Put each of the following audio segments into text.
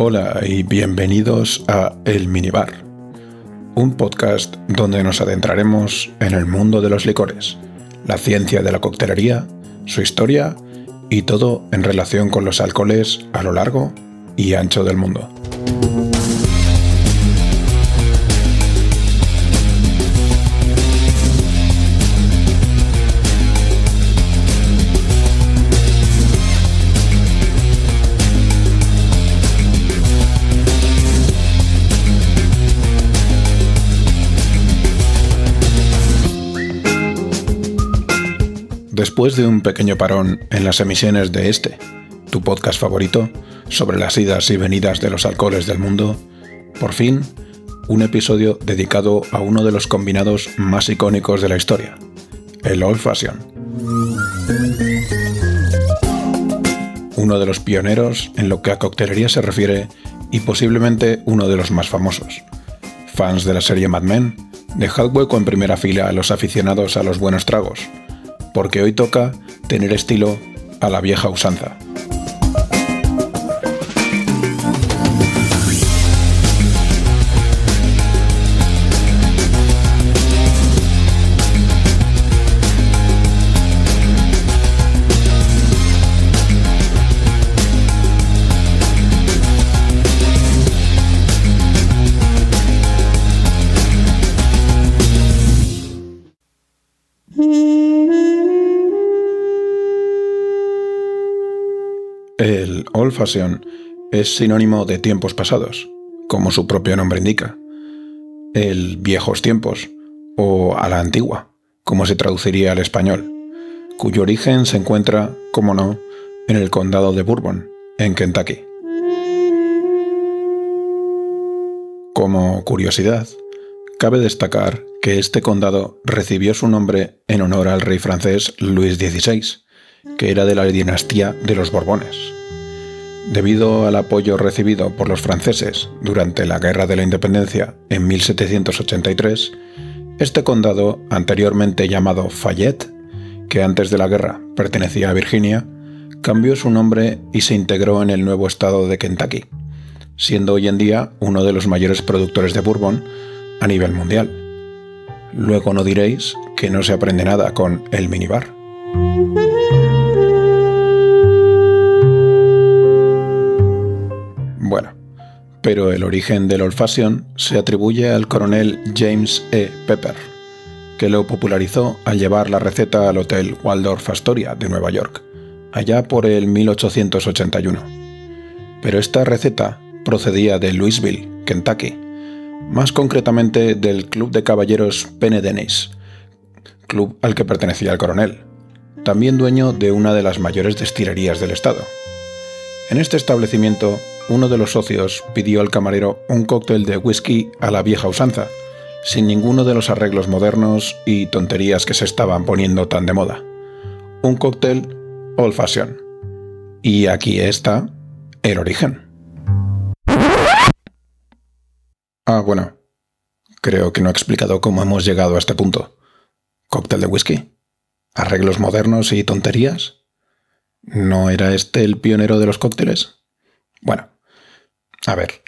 Hola y bienvenidos a El Minibar, un podcast donde nos adentraremos en el mundo de los licores, la ciencia de la coctelería, su historia y todo en relación con los alcoholes a lo largo y ancho del mundo. Después de un pequeño parón en las emisiones de este, tu podcast favorito, sobre las idas y venidas de los alcoholes del mundo, por fin, un episodio dedicado a uno de los combinados más icónicos de la historia, el Old Fashion. Uno de los pioneros en lo que a coctelería se refiere y posiblemente uno de los más famosos. Fans de la serie Mad Men, dejad hueco en primera fila a los aficionados a los buenos tragos, porque hoy toca tener estilo a la vieja usanza. El old fashion es sinónimo de tiempos pasados, como su propio nombre indica. El viejos tiempos, o a la antigua, como se traduciría al español, cuyo origen se encuentra, como no, en el condado de Bourbon, en Kentucky. Como curiosidad, cabe destacar que este condado recibió su nombre en honor al rey francés Luis XVI, que era de la dinastía de los Borbones. Debido al apoyo recibido por los franceses durante la Guerra de la Independencia en 1783, este condado, anteriormente llamado Fayette, que antes de la guerra pertenecía a Virginia, cambió su nombre y se integró en el nuevo estado de Kentucky, siendo hoy en día uno de los mayores productores de bourbon a nivel mundial. Luego no diréis que no se aprende nada con el minibar. Pero el origen del old fashion se atribuye al coronel James E. Pepper, que lo popularizó al llevar la receta al Hotel Waldorf Astoria de Nueva York, allá por el 1881. Pero esta receta procedía de Louisville, Kentucky, más concretamente del Club de Caballeros Pene Denis, club al que pertenecía el coronel, también dueño de una de las mayores destilerías del estado. En este establecimiento uno de los socios pidió al camarero un cóctel de whisky a la vieja usanza, sin ninguno de los arreglos modernos y tonterías que se estaban poniendo tan de moda. Un cóctel old fashion. Y aquí está el origen. Ah, bueno. Creo que no he explicado cómo hemos llegado a este punto. ¿Cóctel de whisky? ¿Arreglos modernos y tonterías? ¿No era este el pionero de los cócteles? Bueno, a ver,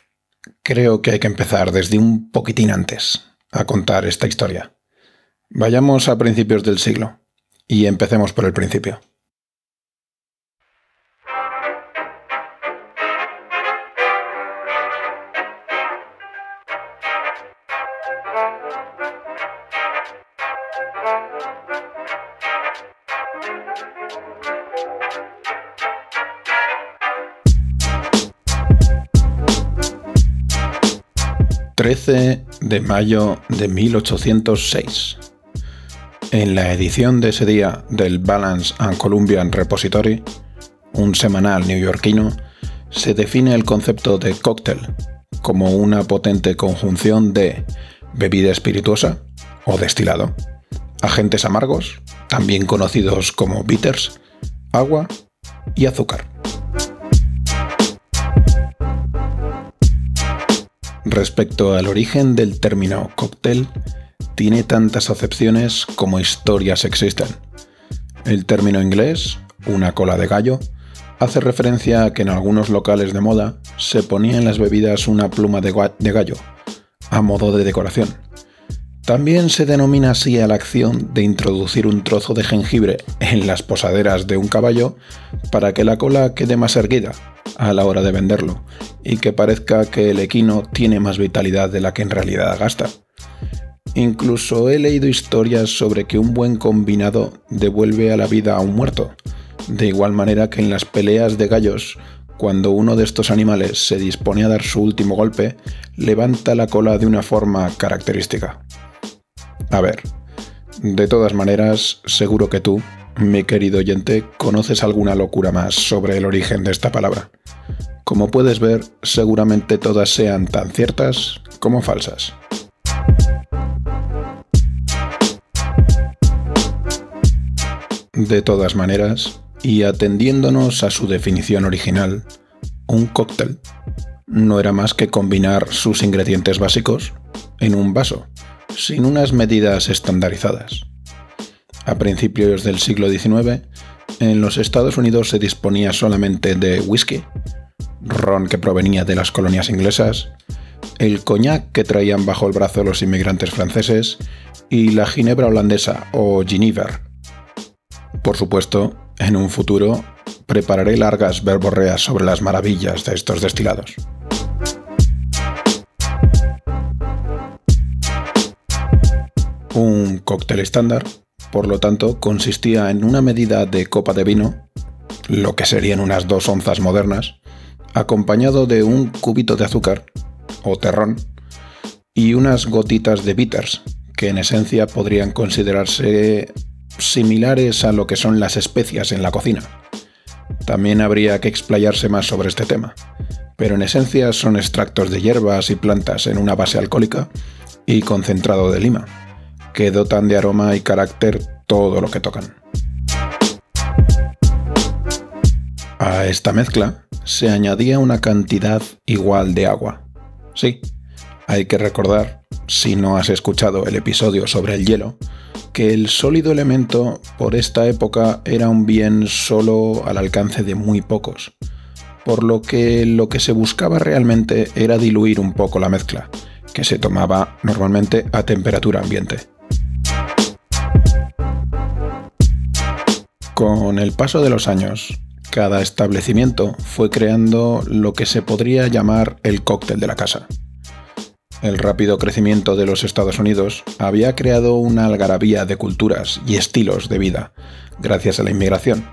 creo que hay que empezar desde un poquitín antes a contar esta historia. Vayamos a principios del siglo y empecemos por el principio. 13 de mayo de 1806. En la edición de ese día del Balance and Columbian Repository, un semanal neoyorquino, se define el concepto de cóctel como una potente conjunción de bebida espirituosa o destilado, agentes amargos, también conocidos como bitters, agua y azúcar. Respecto al origen del término cóctel, tiene tantas acepciones como historias existen. El término inglés, una cola de gallo, hace referencia a que en algunos locales de moda se ponía en las bebidas una pluma de, gallo, a modo de decoración. También se denomina así a la acción de introducir un trozo de jengibre en las posaderas de un caballo para que la cola quede más erguida a la hora de venderlo y que parezca que el equino tiene más vitalidad de la que en realidad gasta. Incluso he leído historias sobre que un buen combinado devuelve a la vida a un muerto, de igual manera que en las peleas de gallos, cuando uno de estos animales se dispone a dar su último golpe, levanta la cola de una forma característica. A ver, de todas maneras, seguro que tú, mi querido oyente, conoces alguna locura más sobre el origen de esta palabra. Como puedes ver, seguramente todas sean tan ciertas como falsas. De todas maneras, y atendiéndonos a su definición original, un cóctel no era más que combinar sus ingredientes básicos en un vaso, sin unas medidas estandarizadas. A principios del siglo XIX, en los Estados Unidos se disponía solamente de whisky, ron que provenía de las colonias inglesas, el coñac que traían bajo el brazo los inmigrantes franceses y la ginebra holandesa o Genever, por supuesto, en un futuro prepararé largas verborreas sobre las maravillas de estos destilados. Un cóctel estándar, por lo tanto, consistía en una medida de copa de vino, lo que serían unas dos onzas modernas, acompañado de un cubito de azúcar, o terrón, y unas gotitas de bitters, que en esencia podrían considerarse similares a lo que son las especias en la cocina. También habría que explayarse más sobre este tema, pero en esencia son extractos de hierbas y plantas en una base alcohólica y concentrado de lima, que dotan de aroma y carácter todo lo que tocan. A esta mezcla se añadía una cantidad igual de agua. Sí, hay que recordar, si no has escuchado el episodio sobre el hielo, que el sólido elemento por esta época era un bien solo al alcance de muy pocos, por lo que lo que se buscaba realmente era diluir un poco la mezcla, que se tomaba normalmente a temperatura ambiente. Con el paso de los años, cada establecimiento fue creando lo que se podría llamar el cóctel de la casa. El rápido crecimiento de los Estados Unidos había creado una algarabía de culturas y estilos de vida, gracias a la inmigración,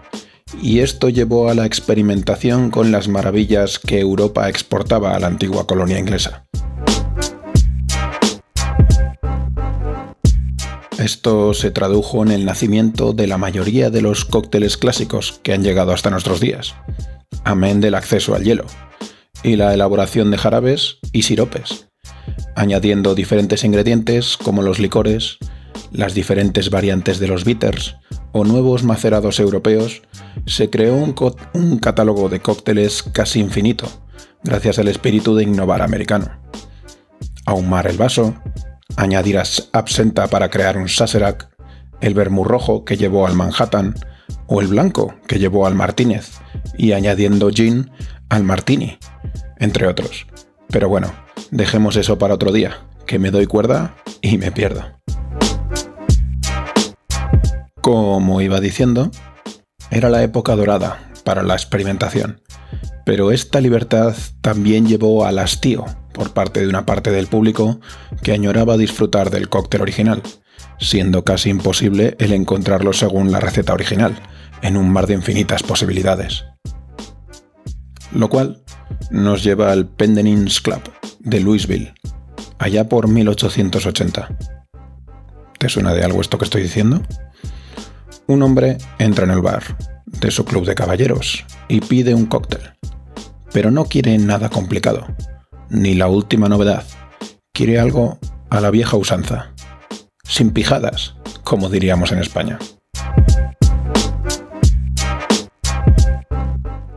y esto llevó a la experimentación con las maravillas que Europa exportaba a la antigua colonia inglesa. Esto se tradujo en el nacimiento de la mayoría de los cócteles clásicos que han llegado hasta nuestros días, amén del acceso al hielo, y la elaboración de jarabes y siropes, añadiendo diferentes ingredientes como los licores, las diferentes variantes de los bitters o nuevos macerados europeos, se creó un, catálogo de cócteles casi infinito, gracias al espíritu de innovar americano. Ahumar el vaso, añadir absenta para crear un sazerac, el vermú rojo que llevó al Manhattan, o el blanco que llevó al Martínez, y añadiendo gin al Martini, entre otros. Pero bueno, Dejemos eso para otro día, que me doy cuerda y me pierdo. Como iba diciendo, era la época dorada para la experimentación, pero esta libertad también llevó al hastío por parte de una parte del público que añoraba disfrutar del cóctel original, siendo casi imposible el encontrarlo según la receta original, en un mar de infinitas posibilidades. Lo cual nos lleva al Pendenins Club, de Louisville, allá por 1880. ¿Te suena de algo esto que estoy diciendo? Un hombre entra en el bar de su club de caballeros y pide un cóctel, pero no quiere nada complicado, ni la última novedad. Quiere algo a la vieja usanza, sin pijadas, como diríamos en España.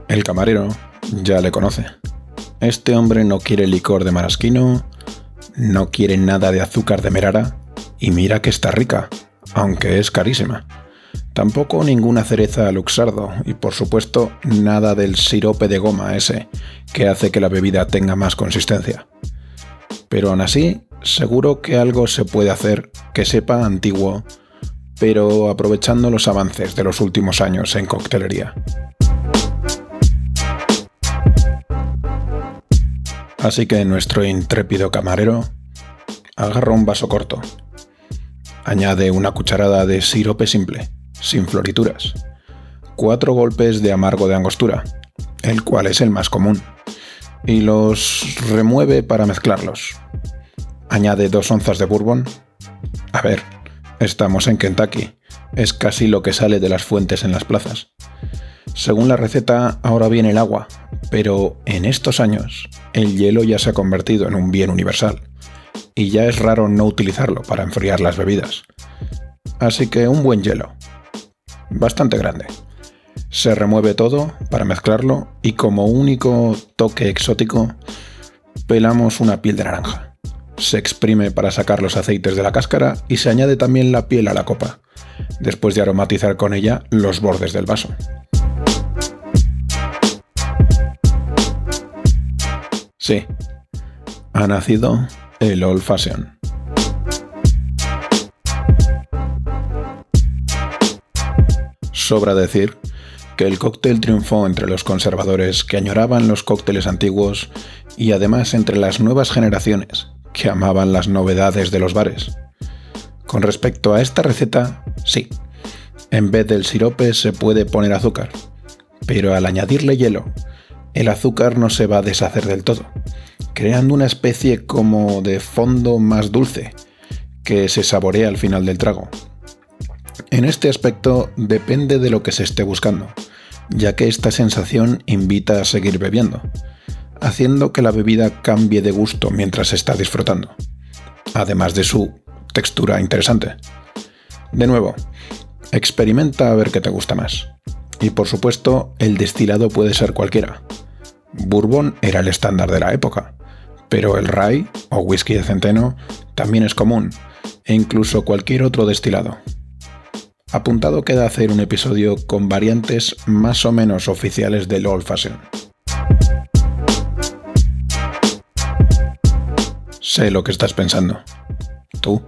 El camarero ya le conoce este hombre no quiere licor de marasquino, no quiere nada de azúcar de merara, y mira que está rica, aunque es carísima. Tampoco ninguna cereza luxardo y por supuesto nada del sirope de goma ese que hace que la bebida tenga más consistencia. Pero aún así, seguro que algo se puede hacer que sepa antiguo, pero aprovechando los avances de los últimos años en coctelería. Así que nuestro intrépido camarero agarra un vaso corto, añade una cucharada de sirope simple, sin florituras, cuatro golpes de amargo de angostura, el cual es el más común, y los remueve para mezclarlos. Añade dos onzas de bourbon. A ver, estamos en Kentucky, es casi lo que sale de las fuentes en las plazas. Según la receta, ahora viene el agua, pero en estos años el hielo ya se ha convertido en un bien universal y ya es raro no utilizarlo para enfriar las bebidas. Así que un buen hielo. Bastante grande. Se remueve todo para mezclarlo y como único toque exótico pelamos una piel de naranja. Se exprime para sacar los aceites de la cáscara y se añade también la piel a la copa, después de aromatizar con ella los bordes del vaso. Sí, ha nacido el Old Fashion. Sobra decir que el cóctel triunfó entre los conservadores que añoraban los cócteles antiguos y además entre las nuevas generaciones que amaban las novedades de los bares. Con respecto a esta receta, sí, en vez del sirope se puede poner azúcar, pero al añadirle hielo, el azúcar no se va a deshacer del todo, creando una especie como de fondo más dulce que se saborea al final del trago. En este aspecto depende de lo que se esté buscando, ya que esta sensación invita a seguir bebiendo, haciendo que la bebida cambie de gusto mientras se está disfrutando, además de su textura interesante. De nuevo, experimenta a ver qué te gusta más. Y por supuesto, el destilado puede ser cualquiera. Bourbon era el estándar de la época, pero el rye o whisky de centeno también es común, e incluso cualquier otro destilado. Apuntado queda hacer un episodio con variantes más o menos oficiales del Old Fashion. Sé lo que estás pensando. Tú,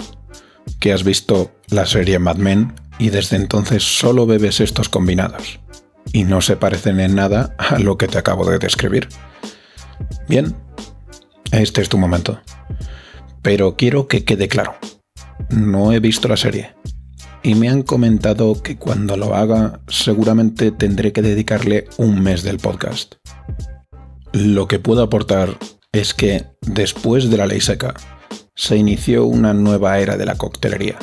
que has visto la serie Mad Men y desde entonces solo bebes estos combinados y no se parecen en nada a lo que te acabo de describir. Bien, este es tu momento. Pero quiero que quede claro. No he visto la serie. Y me han comentado que cuando lo haga seguramente tendré que dedicarle un mes del podcast. Lo que puedo aportar es que después de la ley seca se inició una nueva era de la coctelería.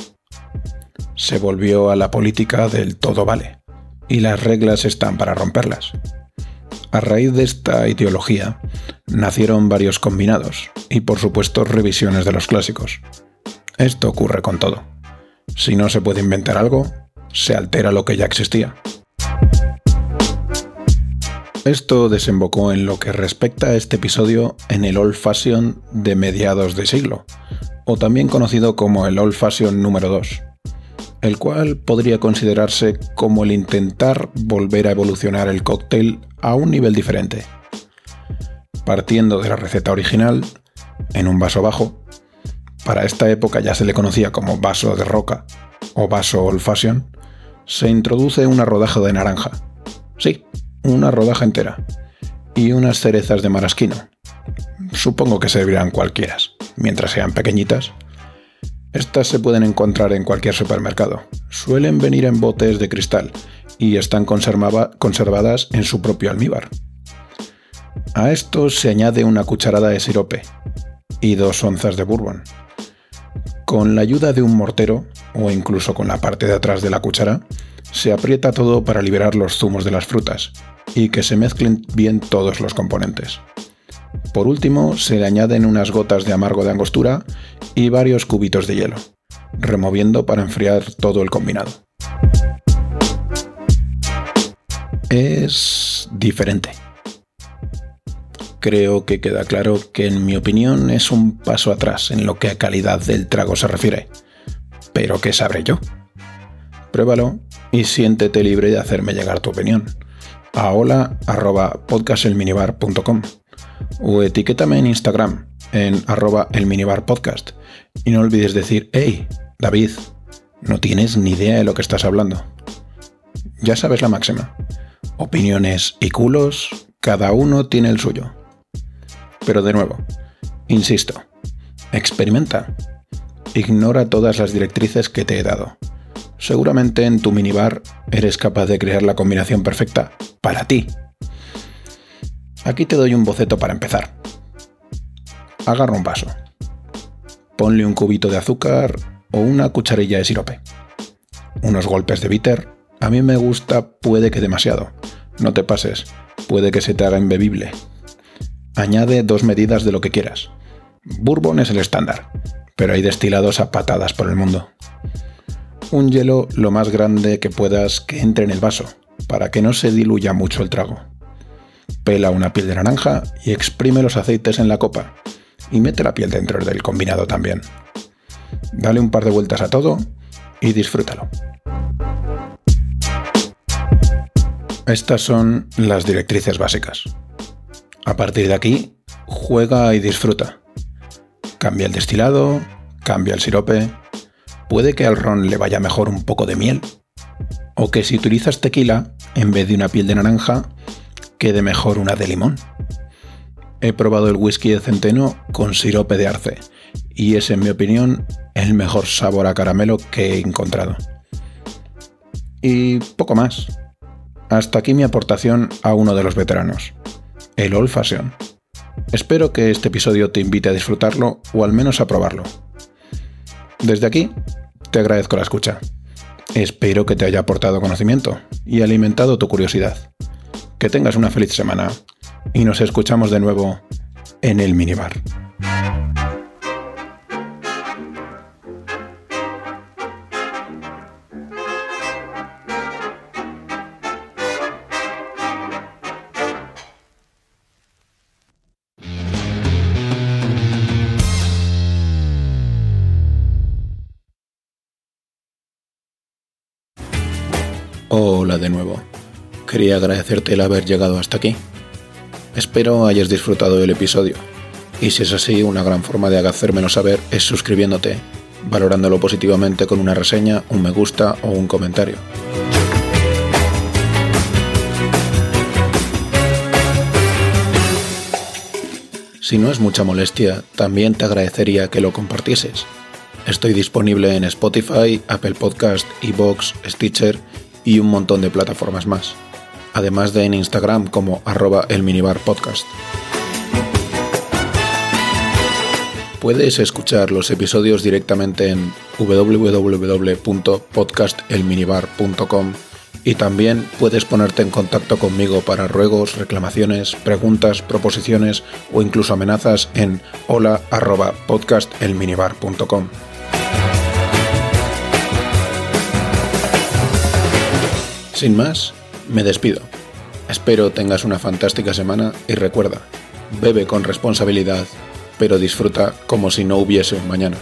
Se volvió a la política del todo vale y las reglas están para romperlas. A raíz de esta ideología, nacieron varios combinados y por supuesto revisiones de los clásicos. Esto ocurre con todo. Si no se puede inventar algo, se altera lo que ya existía. Esto desembocó en lo que respecta a este episodio en el Old Fashion de mediados de siglo, o también conocido como el Old Fashion número 2 el cual podría considerarse como el intentar volver a evolucionar el cóctel a un nivel diferente. Partiendo de la receta original, en un vaso bajo, para esta época ya se le conocía como vaso de roca o vaso old fashion, se introduce una rodaja de naranja. Sí, una rodaja entera. Y unas cerezas de marasquino. Supongo que servirán cualquiera, mientras sean pequeñitas estas se pueden encontrar en cualquier supermercado. Suelen venir en botes de cristal y están conservadas en su propio almíbar. A esto se añade una cucharada de sirope y dos onzas de bourbon. Con la ayuda de un mortero, o incluso con la parte de atrás de la cuchara, se aprieta todo para liberar los zumos de las frutas y que se mezclen bien todos los componentes. Por último, se le añaden unas gotas de amargo de angostura y varios cubitos de hielo, removiendo para enfriar todo el combinado. Es diferente. Creo que queda claro que en mi opinión es un paso atrás en lo que a calidad del trago se refiere. Pero ¿qué sabré yo? Pruébalo y siéntete libre de hacerme llegar tu opinión a hola.podcastelminibar.com o etiquétame en Instagram en arroba elminibarpodcast y no olvides decir, hey, David, no tienes ni idea de lo que estás hablando. Ya sabes la máxima. Opiniones y culos, cada uno tiene el suyo. Pero de nuevo, insisto, experimenta. Ignora todas las directrices que te he dado. Seguramente en tu minibar eres capaz de crear la combinación perfecta para ti. Aquí te doy un boceto para empezar. Agarra un vaso. Ponle un cubito de azúcar o una cucharilla de sirope. Unos golpes de bitter. A mí me gusta, puede que demasiado. No te pases, puede que se te haga imbebible. Añade dos medidas de lo que quieras. Bourbon es el estándar, pero hay destilados a patadas por el mundo. Un hielo lo más grande que puedas que entre en el vaso, para que no se diluya mucho el trago. Pela una piel de naranja y exprime los aceites en la copa, y mete la piel dentro del combinado también. Dale un par de vueltas a todo y disfrútalo. Estas son las directrices básicas. A partir de aquí, juega y disfruta. Cambia el destilado, cambia el sirope. Puede que al ron le vaya mejor un poco de miel. O que si utilizas tequila, en vez de una piel de naranja, quede mejor una de limón. He probado el whisky de centeno con sirope de arce y es en mi opinión el mejor sabor a caramelo que he encontrado. Y poco más. Hasta aquí mi aportación a uno de los veteranos, el Old Fashion. Espero que este episodio te invite a disfrutarlo o al menos a probarlo. Desde aquí, te agradezco la escucha. Espero que te haya aportado conocimiento y alimentado tu curiosidad. Que tengas una feliz semana y nos escuchamos de nuevo en el minibar. Quería agradecerte el haber llegado hasta aquí. Espero hayas disfrutado del episodio. Y si es así, una gran forma de hacérmelo saber es suscribiéndote, valorándolo positivamente con una reseña, un me gusta o un comentario. Si no es mucha molestia, también te agradecería que lo compartieses. Estoy disponible en Spotify, Apple Podcast, Evox, Stitcher y un montón de plataformas más, además de en Instagram como arroba el minibar podcast. Puedes escuchar los episodios directamente en www.podcastelminibar.com y también puedes ponerte en contacto conmigo para ruegos, reclamaciones, preguntas, proposiciones o incluso amenazas en hola.podcastelminibar.com. Sin más, me despido. Espero tengas una fantástica semana y recuerda, bebe con responsabilidad, pero disfruta como si no hubiese un mañana.